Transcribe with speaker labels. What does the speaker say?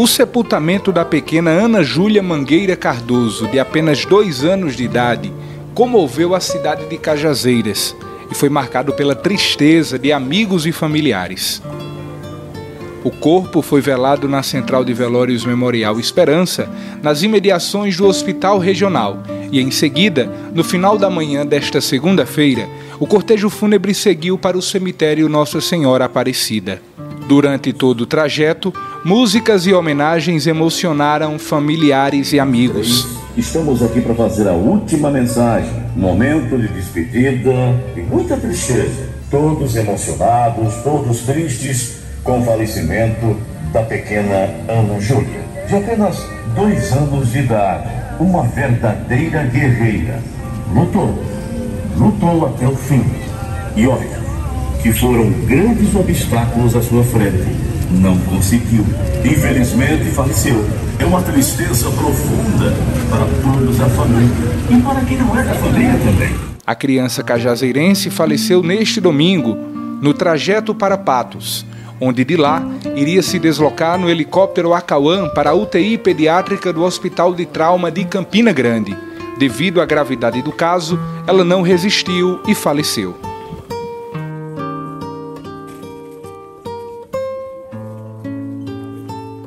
Speaker 1: O sepultamento da pequena Ana Júlia Mangueira Cardoso, de apenas dois anos de idade, comoveu a cidade de Cajazeiras e foi marcado pela tristeza de amigos e familiares. O corpo foi velado na Central de Velórios Memorial Esperança, nas imediações do Hospital Regional, e em seguida, no final da manhã desta segunda-feira, o cortejo fúnebre seguiu para o cemitério Nossa Senhora Aparecida. Durante todo o trajeto, músicas e homenagens emocionaram familiares e amigos.
Speaker 2: Estamos aqui para fazer a última mensagem, momento de despedida e muita tristeza. Todos emocionados, todos tristes com o falecimento da pequena Ana Júlia, de apenas dois anos de idade, uma verdadeira guerreira. Lutou, lutou até o fim. E olha, que foram grandes obstáculos à sua frente. Não conseguiu. Infelizmente faleceu. É uma tristeza profunda para todos da família e para quem não é da família também.
Speaker 1: A criança cajazeirense faleceu neste domingo, no trajeto para Patos onde de lá iria se deslocar no helicóptero Acauã para a UTI pediátrica do Hospital de Trauma de Campina Grande. Devido à gravidade do caso, ela não resistiu e faleceu.